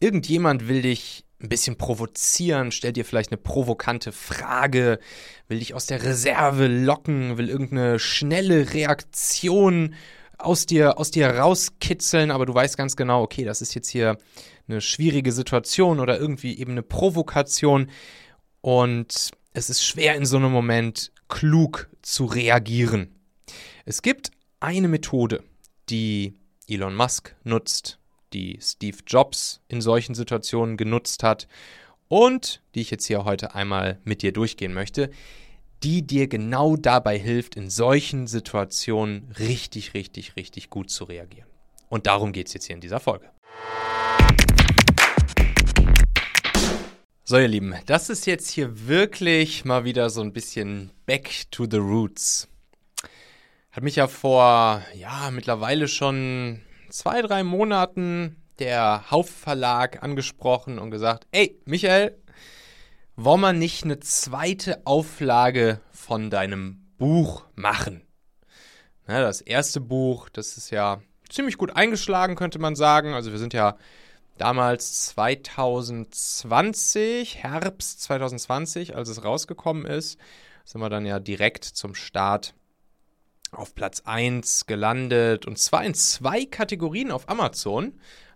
Irgendjemand will dich ein bisschen provozieren, stellt dir vielleicht eine provokante Frage, will dich aus der Reserve locken, will irgendeine schnelle Reaktion aus dir, aus dir rauskitzeln, aber du weißt ganz genau, okay, das ist jetzt hier eine schwierige Situation oder irgendwie eben eine Provokation und es ist schwer in so einem Moment klug zu reagieren. Es gibt eine Methode, die Elon Musk nutzt, die Steve Jobs in solchen Situationen genutzt hat und die ich jetzt hier heute einmal mit dir durchgehen möchte, die dir genau dabei hilft, in solchen Situationen richtig, richtig, richtig gut zu reagieren. Und darum geht es jetzt hier in dieser Folge. So, ihr Lieben, das ist jetzt hier wirklich mal wieder so ein bisschen Back to the Roots. Hat mich ja vor, ja, mittlerweile schon zwei, drei Monaten der Haufe Verlag angesprochen und gesagt, ey, Michael, wollen wir nicht eine zweite Auflage von deinem Buch machen? Ja, das erste Buch, das ist ja ziemlich gut eingeschlagen, könnte man sagen. Also wir sind ja damals 2020, Herbst 2020, als es rausgekommen ist, sind wir dann ja direkt zum Start auf Platz 1 gelandet und zwar in zwei Kategorien auf Amazon.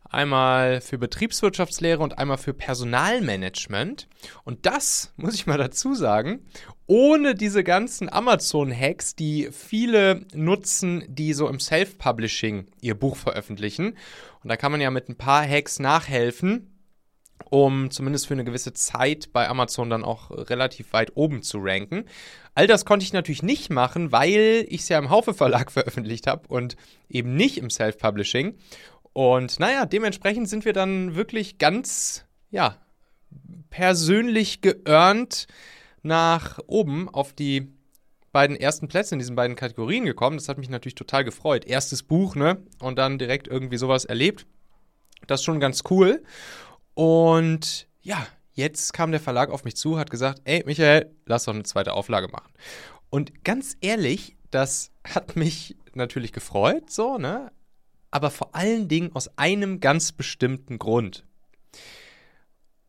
Einmal für Betriebswirtschaftslehre und einmal für Personalmanagement. Und das, muss ich mal dazu sagen, ohne diese ganzen Amazon-Hacks, die viele nutzen, die so im Self-Publishing ihr Buch veröffentlichen. Und da kann man ja mit ein paar Hacks nachhelfen, um zumindest für eine gewisse Zeit bei Amazon dann auch relativ weit oben zu ranken. All das konnte ich natürlich nicht machen, weil ich es ja im Haufe Verlag veröffentlicht habe und eben nicht im Self-Publishing. Und naja, dementsprechend sind wir dann wirklich ganz, ja, persönlich geearnt nach oben auf die beiden ersten Plätze in diesen beiden Kategorien gekommen. Das hat mich natürlich total gefreut. Erstes Buch, ne? Und dann direkt irgendwie sowas erlebt. Das ist schon ganz cool. Und ja, jetzt kam der Verlag auf mich zu, hat gesagt, ey Michael, lass doch eine zweite Auflage machen. Und ganz ehrlich, das hat mich natürlich gefreut, so, ne? aber vor allen Dingen aus einem ganz bestimmten Grund.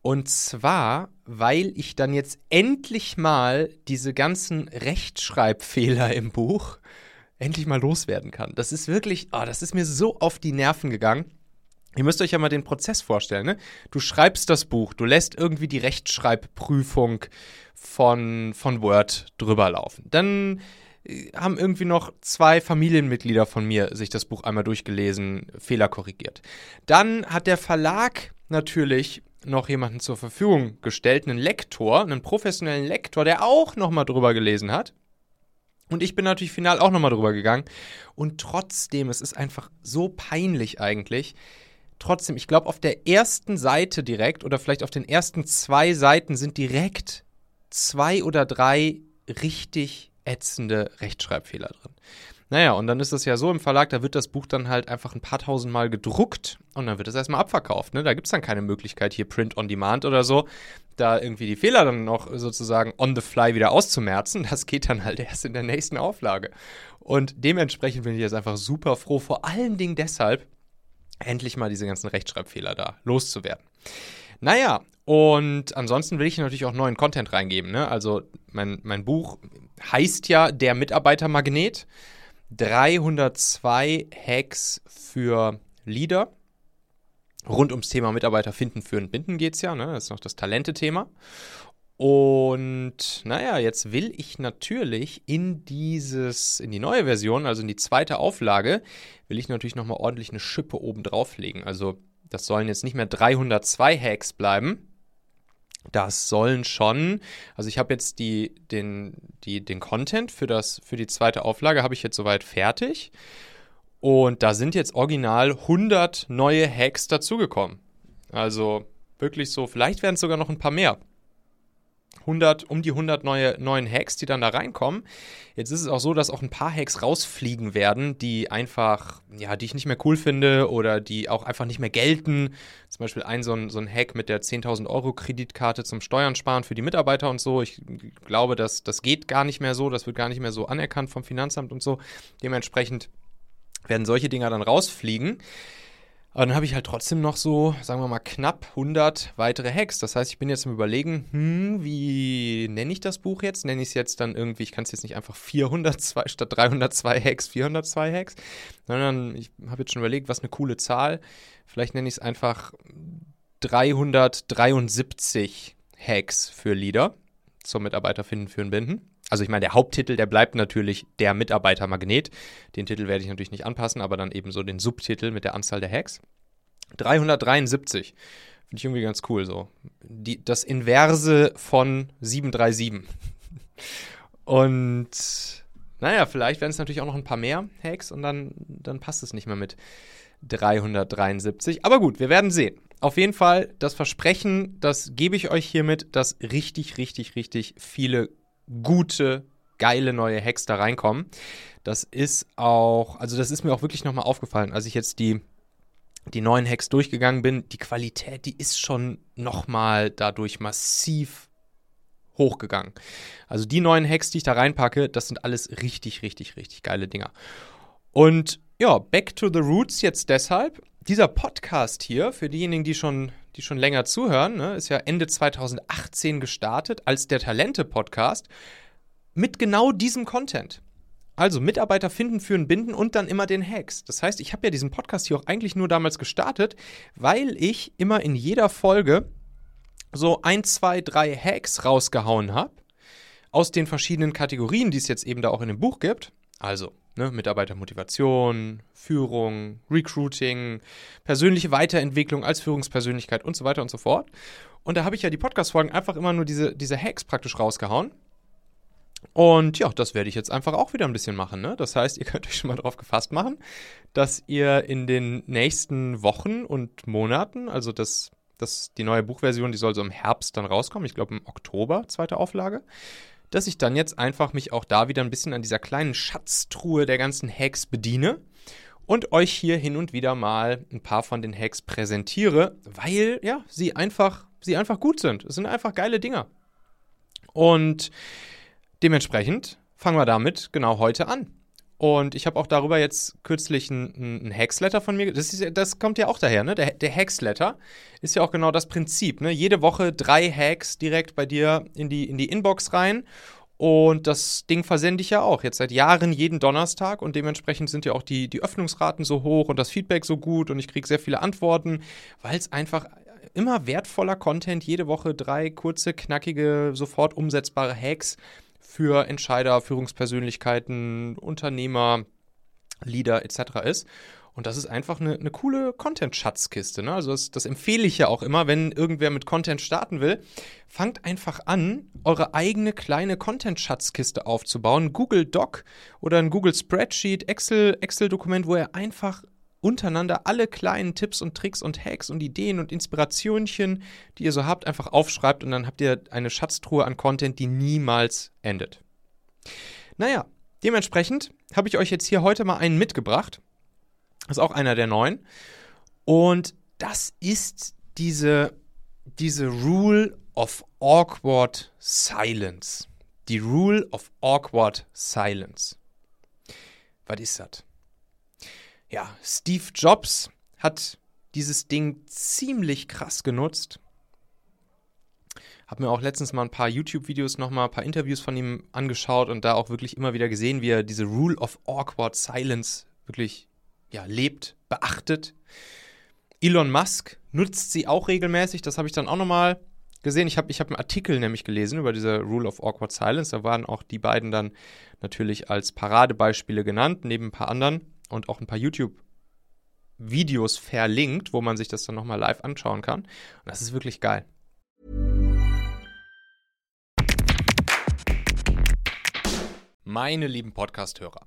Und zwar, weil ich dann jetzt endlich mal diese ganzen Rechtschreibfehler im Buch endlich mal loswerden kann. Das ist wirklich, oh, das ist mir so auf die Nerven gegangen. Ihr müsst euch ja mal den Prozess vorstellen. Ne? Du schreibst das Buch, du lässt irgendwie die Rechtschreibprüfung von, von Word drüber laufen. Dann haben irgendwie noch zwei Familienmitglieder von mir sich das Buch einmal durchgelesen, Fehler korrigiert. Dann hat der Verlag natürlich noch jemanden zur Verfügung gestellt, einen Lektor, einen professionellen Lektor, der auch nochmal drüber gelesen hat. Und ich bin natürlich final auch nochmal drüber gegangen. Und trotzdem, es ist einfach so peinlich eigentlich. Trotzdem, ich glaube, auf der ersten Seite direkt oder vielleicht auf den ersten zwei Seiten sind direkt zwei oder drei richtig ätzende Rechtschreibfehler drin. Naja, und dann ist es ja so im Verlag, da wird das Buch dann halt einfach ein paar tausend Mal gedruckt und dann wird es erstmal abverkauft. Ne? Da gibt es dann keine Möglichkeit, hier Print on Demand oder so, da irgendwie die Fehler dann noch sozusagen on the fly wieder auszumerzen. Das geht dann halt erst in der nächsten Auflage. Und dementsprechend bin ich jetzt einfach super froh, vor allen Dingen deshalb, endlich mal diese ganzen Rechtschreibfehler da loszuwerden. Naja, und ansonsten will ich natürlich auch neuen Content reingeben. Ne? Also mein, mein Buch heißt ja Der Mitarbeitermagnet. 302 Hacks für Leader. Rund ums Thema Mitarbeiter finden, führen, binden geht es ja. Ne? Das ist noch das Talente-Thema. Und naja, jetzt will ich natürlich in dieses, in die neue Version, also in die zweite Auflage, will ich natürlich nochmal ordentlich eine Schippe oben drauflegen. Also das sollen jetzt nicht mehr 302 Hacks bleiben, das sollen schon, also ich habe jetzt die, den, die, den Content für, das, für die zweite Auflage habe ich jetzt soweit fertig. Und da sind jetzt original 100 neue Hacks dazugekommen. Also wirklich so, vielleicht werden es sogar noch ein paar mehr. 100, um die 100 neue, neuen Hacks, die dann da reinkommen. Jetzt ist es auch so, dass auch ein paar Hacks rausfliegen werden, die einfach, ja, die ich nicht mehr cool finde oder die auch einfach nicht mehr gelten. Zum Beispiel ein so ein, so ein Hack mit der 10.000 Euro Kreditkarte zum Steuern sparen für die Mitarbeiter und so. Ich glaube, dass das geht gar nicht mehr so, das wird gar nicht mehr so anerkannt vom Finanzamt und so. Dementsprechend werden solche Dinger dann rausfliegen. Aber dann habe ich halt trotzdem noch so, sagen wir mal, knapp 100 weitere Hacks. Das heißt, ich bin jetzt am Überlegen, hm, wie nenne ich das Buch jetzt? Nenne ich es jetzt dann irgendwie, ich kann es jetzt nicht einfach 402 statt 302 Hacks, 402 Hacks, sondern ich habe jetzt schon überlegt, was eine coole Zahl. Vielleicht nenne ich es einfach 373 Hacks für Leader zum Mitarbeiter finden, führen, binden. Also ich meine, der Haupttitel, der bleibt natürlich der Mitarbeitermagnet. Den Titel werde ich natürlich nicht anpassen, aber dann eben so den Subtitel mit der Anzahl der Hacks. 373. Finde ich irgendwie ganz cool so. Die, das Inverse von 737. und naja, vielleicht werden es natürlich auch noch ein paar mehr Hacks und dann, dann passt es nicht mehr mit 373. Aber gut, wir werden sehen. Auf jeden Fall, das Versprechen, das gebe ich euch hiermit, dass richtig, richtig, richtig viele gute, geile neue Hacks da reinkommen. Das ist auch, also das ist mir auch wirklich nochmal aufgefallen, als ich jetzt die, die neuen Hacks durchgegangen bin. Die Qualität, die ist schon nochmal dadurch massiv hochgegangen. Also die neuen Hacks, die ich da reinpacke, das sind alles richtig, richtig, richtig geile Dinger. Und ja, back to the roots jetzt deshalb. Dieser Podcast hier, für diejenigen, die schon die schon länger zuhören, ne, ist ja Ende 2018 gestartet als der Talente-Podcast mit genau diesem Content. Also Mitarbeiter finden, führen, binden und dann immer den Hacks. Das heißt, ich habe ja diesen Podcast hier auch eigentlich nur damals gestartet, weil ich immer in jeder Folge so ein, zwei, drei Hacks rausgehauen habe aus den verschiedenen Kategorien, die es jetzt eben da auch in dem Buch gibt. Also Ne, Mitarbeitermotivation, Führung, Recruiting, persönliche Weiterentwicklung als Führungspersönlichkeit und so weiter und so fort. Und da habe ich ja die Podcast-Folgen einfach immer nur diese, diese Hacks praktisch rausgehauen. Und ja, das werde ich jetzt einfach auch wieder ein bisschen machen. Ne? Das heißt, ihr könnt euch schon mal darauf gefasst machen, dass ihr in den nächsten Wochen und Monaten, also das, das, die neue Buchversion, die soll so im Herbst dann rauskommen, ich glaube im Oktober, zweite Auflage, dass ich dann jetzt einfach mich auch da wieder ein bisschen an dieser kleinen Schatztruhe der ganzen Hacks bediene und euch hier hin und wieder mal ein paar von den Hacks präsentiere, weil ja, sie einfach, sie einfach gut sind. Es sind einfach geile Dinger. Und dementsprechend fangen wir damit genau heute an. Und ich habe auch darüber jetzt kürzlich ein, ein Hacksletter von mir. Das, ist, das kommt ja auch daher, ne? Der, der Hacksletter ist ja auch genau das Prinzip, ne? Jede Woche drei Hacks direkt bei dir in die, in die Inbox rein. Und das Ding versende ich ja auch jetzt seit Jahren jeden Donnerstag und dementsprechend sind ja auch die, die Öffnungsraten so hoch und das Feedback so gut und ich kriege sehr viele Antworten, weil es einfach immer wertvoller Content, jede Woche drei kurze, knackige, sofort umsetzbare Hacks für Entscheider, Führungspersönlichkeiten, Unternehmer, Leader etc. ist. Und das ist einfach eine, eine coole Content-Schatzkiste. Ne? Also das, das, empfehle ich ja auch immer, wenn irgendwer mit Content starten will. Fangt einfach an, eure eigene kleine Content-Schatzkiste aufzubauen. Google Doc oder ein Google Spreadsheet, Excel, Excel-Dokument, wo ihr einfach untereinander alle kleinen Tipps und Tricks und Hacks und Ideen und Inspirationchen, die ihr so habt, einfach aufschreibt und dann habt ihr eine Schatztruhe an Content, die niemals endet. Naja, dementsprechend habe ich euch jetzt hier heute mal einen mitgebracht. Das ist auch einer der neuen. Und das ist diese, diese Rule of Awkward Silence. Die Rule of Awkward Silence. Was ist das? Ja, Steve Jobs hat dieses Ding ziemlich krass genutzt. Hab mir auch letztens mal ein paar YouTube-Videos nochmal, ein paar Interviews von ihm angeschaut und da auch wirklich immer wieder gesehen, wie er diese Rule of Awkward Silence wirklich ja, lebt, beachtet. Elon Musk nutzt sie auch regelmäßig, das habe ich dann auch nochmal gesehen. Ich habe ich hab einen Artikel nämlich gelesen über diese Rule of Awkward Silence. Da waren auch die beiden dann natürlich als Paradebeispiele genannt, neben ein paar anderen und auch ein paar YouTube-Videos verlinkt, wo man sich das dann nochmal live anschauen kann. Und das ist wirklich geil. Meine lieben Podcast-Hörer.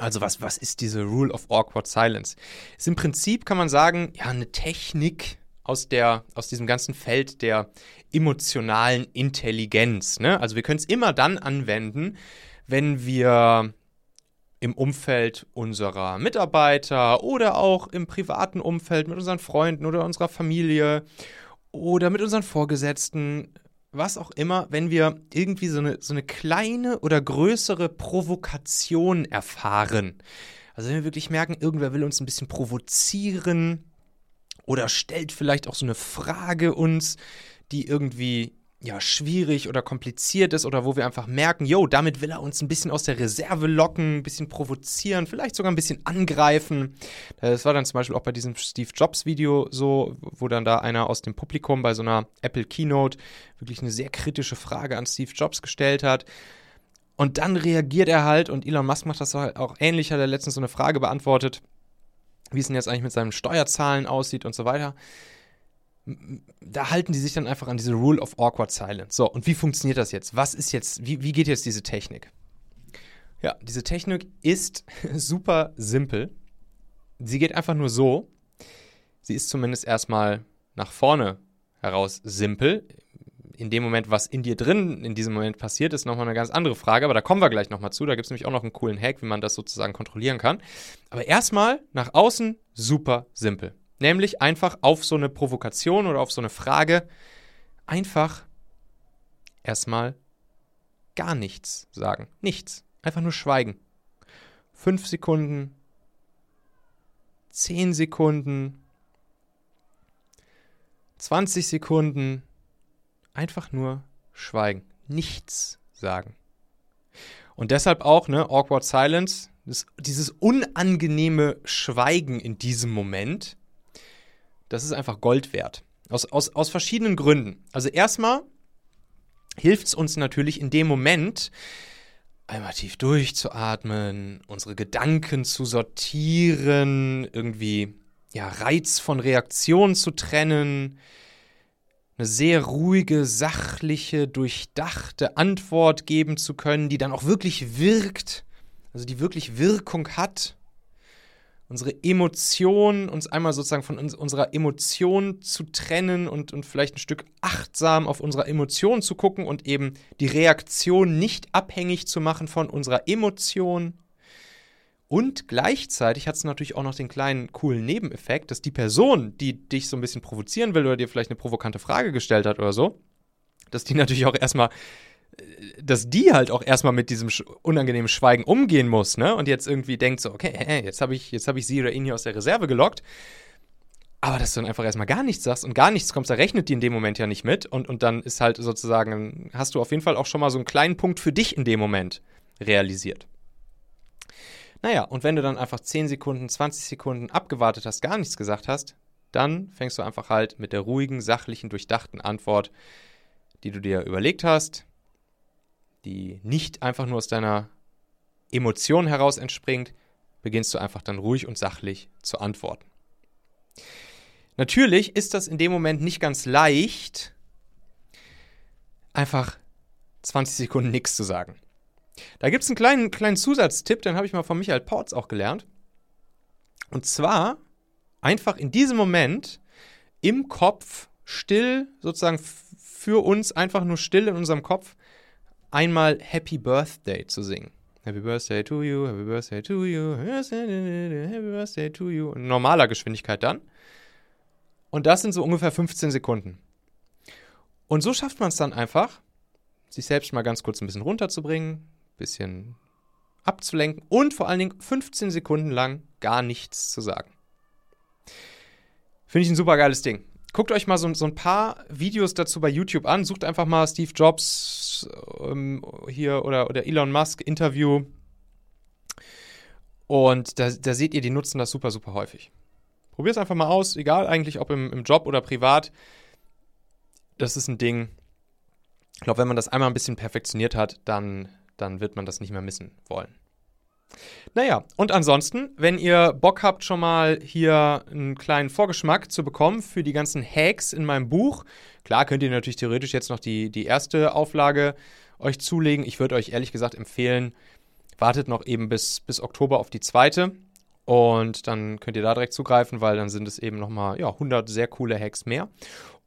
Also was, was ist diese Rule of Awkward Silence? Ist im Prinzip, kann man sagen, ja, eine Technik aus, der, aus diesem ganzen Feld der emotionalen Intelligenz. Ne? Also wir können es immer dann anwenden, wenn wir im Umfeld unserer Mitarbeiter oder auch im privaten Umfeld mit unseren Freunden oder unserer Familie oder mit unseren Vorgesetzten was auch immer, wenn wir irgendwie so eine, so eine kleine oder größere Provokation erfahren. Also wenn wir wirklich merken, irgendwer will uns ein bisschen provozieren oder stellt vielleicht auch so eine Frage uns, die irgendwie ja, schwierig oder kompliziert ist oder wo wir einfach merken, yo, damit will er uns ein bisschen aus der Reserve locken, ein bisschen provozieren, vielleicht sogar ein bisschen angreifen. Das war dann zum Beispiel auch bei diesem Steve Jobs Video so, wo dann da einer aus dem Publikum bei so einer Apple Keynote wirklich eine sehr kritische Frage an Steve Jobs gestellt hat. Und dann reagiert er halt und Elon Musk macht das halt auch ähnlich, hat er letztens so eine Frage beantwortet, wie es denn jetzt eigentlich mit seinen Steuerzahlen aussieht und so weiter da halten die sich dann einfach an diese Rule of Awkward Silence. So, und wie funktioniert das jetzt? Was ist jetzt, wie, wie geht jetzt diese Technik? Ja, diese Technik ist super simpel. Sie geht einfach nur so. Sie ist zumindest erstmal nach vorne heraus simpel. In dem Moment, was in dir drin in diesem Moment passiert, ist nochmal eine ganz andere Frage, aber da kommen wir gleich nochmal zu. Da gibt es nämlich auch noch einen coolen Hack, wie man das sozusagen kontrollieren kann. Aber erstmal nach außen super simpel. Nämlich einfach auf so eine Provokation oder auf so eine Frage einfach erstmal gar nichts sagen. Nichts. Einfach nur schweigen. Fünf Sekunden, zehn Sekunden, 20 Sekunden. Einfach nur schweigen. Nichts sagen. Und deshalb auch, ne, Awkward Silence, das, dieses unangenehme Schweigen in diesem Moment das ist einfach Gold wert. Aus, aus, aus verschiedenen Gründen. Also erstmal hilft es uns natürlich in dem Moment, einmal tief durchzuatmen, unsere Gedanken zu sortieren, irgendwie ja, Reiz von Reaktion zu trennen, eine sehr ruhige, sachliche, durchdachte Antwort geben zu können, die dann auch wirklich wirkt, also die wirklich Wirkung hat unsere Emotionen, uns einmal sozusagen von uns, unserer Emotion zu trennen und, und vielleicht ein Stück achtsam auf unsere Emotionen zu gucken und eben die Reaktion nicht abhängig zu machen von unserer Emotion. Und gleichzeitig hat es natürlich auch noch den kleinen coolen Nebeneffekt, dass die Person, die dich so ein bisschen provozieren will oder dir vielleicht eine provokante Frage gestellt hat oder so, dass die natürlich auch erstmal dass die halt auch erstmal mit diesem unangenehmen Schweigen umgehen muss, ne? Und jetzt irgendwie denkt so, okay, hey, jetzt habe ich, hab ich sie oder ihn hier aus der Reserve gelockt. Aber dass du dann einfach erstmal gar nichts sagst und gar nichts kommst, da rechnet die in dem Moment ja nicht mit. Und, und dann ist halt sozusagen, hast du auf jeden Fall auch schon mal so einen kleinen Punkt für dich in dem Moment realisiert. Naja, und wenn du dann einfach 10 Sekunden, 20 Sekunden abgewartet hast, gar nichts gesagt hast, dann fängst du einfach halt mit der ruhigen, sachlichen, durchdachten Antwort, die du dir überlegt hast, die nicht einfach nur aus deiner Emotion heraus entspringt, beginnst du einfach dann ruhig und sachlich zu antworten. Natürlich ist das in dem Moment nicht ganz leicht, einfach 20 Sekunden nichts zu sagen. Da gibt es einen kleinen, kleinen Zusatztipp, den habe ich mal von Michael Porz auch gelernt. Und zwar einfach in diesem Moment im Kopf still, sozusagen für uns einfach nur still in unserem Kopf einmal Happy Birthday zu singen. Happy Birthday to you, Happy Birthday to you, Happy Birthday to you. In normaler Geschwindigkeit dann. Und das sind so ungefähr 15 Sekunden. Und so schafft man es dann einfach, sich selbst mal ganz kurz ein bisschen runterzubringen, ein bisschen abzulenken und vor allen Dingen 15 Sekunden lang gar nichts zu sagen. Finde ich ein super geiles Ding guckt euch mal so, so, ein paar Videos dazu bei YouTube an. Sucht einfach mal Steve Jobs ähm, hier oder, oder Elon Musk Interview. Und da, da seht ihr, die nutzen das super, super häufig. Probiert es einfach mal aus, egal eigentlich, ob im, im Job oder privat. Das ist ein Ding. Ich glaube, wenn man das einmal ein bisschen perfektioniert hat, dann, dann wird man das nicht mehr missen wollen. Naja, und ansonsten, wenn ihr Bock habt, schon mal hier einen kleinen Vorgeschmack zu bekommen für die ganzen Hacks in meinem Buch, klar könnt ihr natürlich theoretisch jetzt noch die, die erste Auflage euch zulegen. Ich würde euch ehrlich gesagt empfehlen, wartet noch eben bis, bis Oktober auf die zweite. Und dann könnt ihr da direkt zugreifen, weil dann sind es eben nochmal ja, 100 sehr coole Hacks mehr.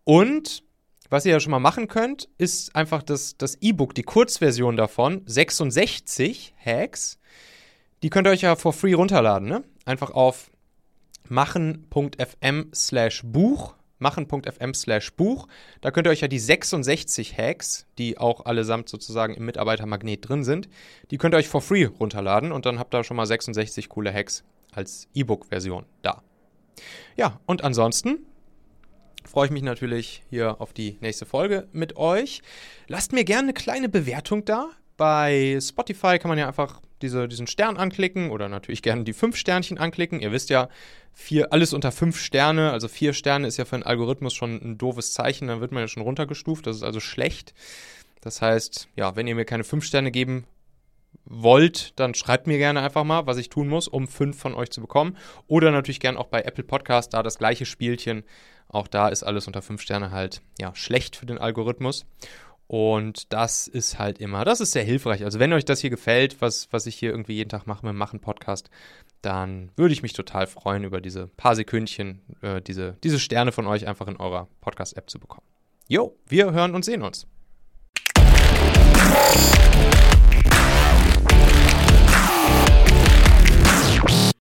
Und was ihr ja schon mal machen könnt, ist einfach das, das E-Book, die Kurzversion davon, 66 Hacks. Die könnt ihr euch ja for free runterladen. Ne? Einfach auf machen.fm slash Buch machen.fm slash Buch. Da könnt ihr euch ja die 66 Hacks, die auch allesamt sozusagen im Mitarbeitermagnet drin sind, die könnt ihr euch for free runterladen und dann habt ihr schon mal 66 coole Hacks als E-Book-Version da. Ja, und ansonsten freue ich mich natürlich hier auf die nächste Folge mit euch. Lasst mir gerne eine kleine Bewertung da. Bei Spotify kann man ja einfach diese, diesen Stern anklicken oder natürlich gerne die fünf Sternchen anklicken. Ihr wisst ja, vier, alles unter fünf Sterne, also vier Sterne ist ja für einen Algorithmus schon ein doofes Zeichen, dann wird man ja schon runtergestuft, das ist also schlecht. Das heißt, ja, wenn ihr mir keine fünf Sterne geben wollt, dann schreibt mir gerne einfach mal, was ich tun muss, um fünf von euch zu bekommen. Oder natürlich gerne auch bei Apple Podcast, da das gleiche Spielchen. Auch da ist alles unter fünf Sterne halt ja schlecht für den Algorithmus. Und das ist halt immer, das ist sehr hilfreich. Also wenn euch das hier gefällt, was, was ich hier irgendwie jeden Tag mache mit dem Machen-Podcast, dann würde ich mich total freuen, über diese paar Sekündchen, äh, diese, diese Sterne von euch einfach in eurer Podcast-App zu bekommen. Jo, wir hören und sehen uns.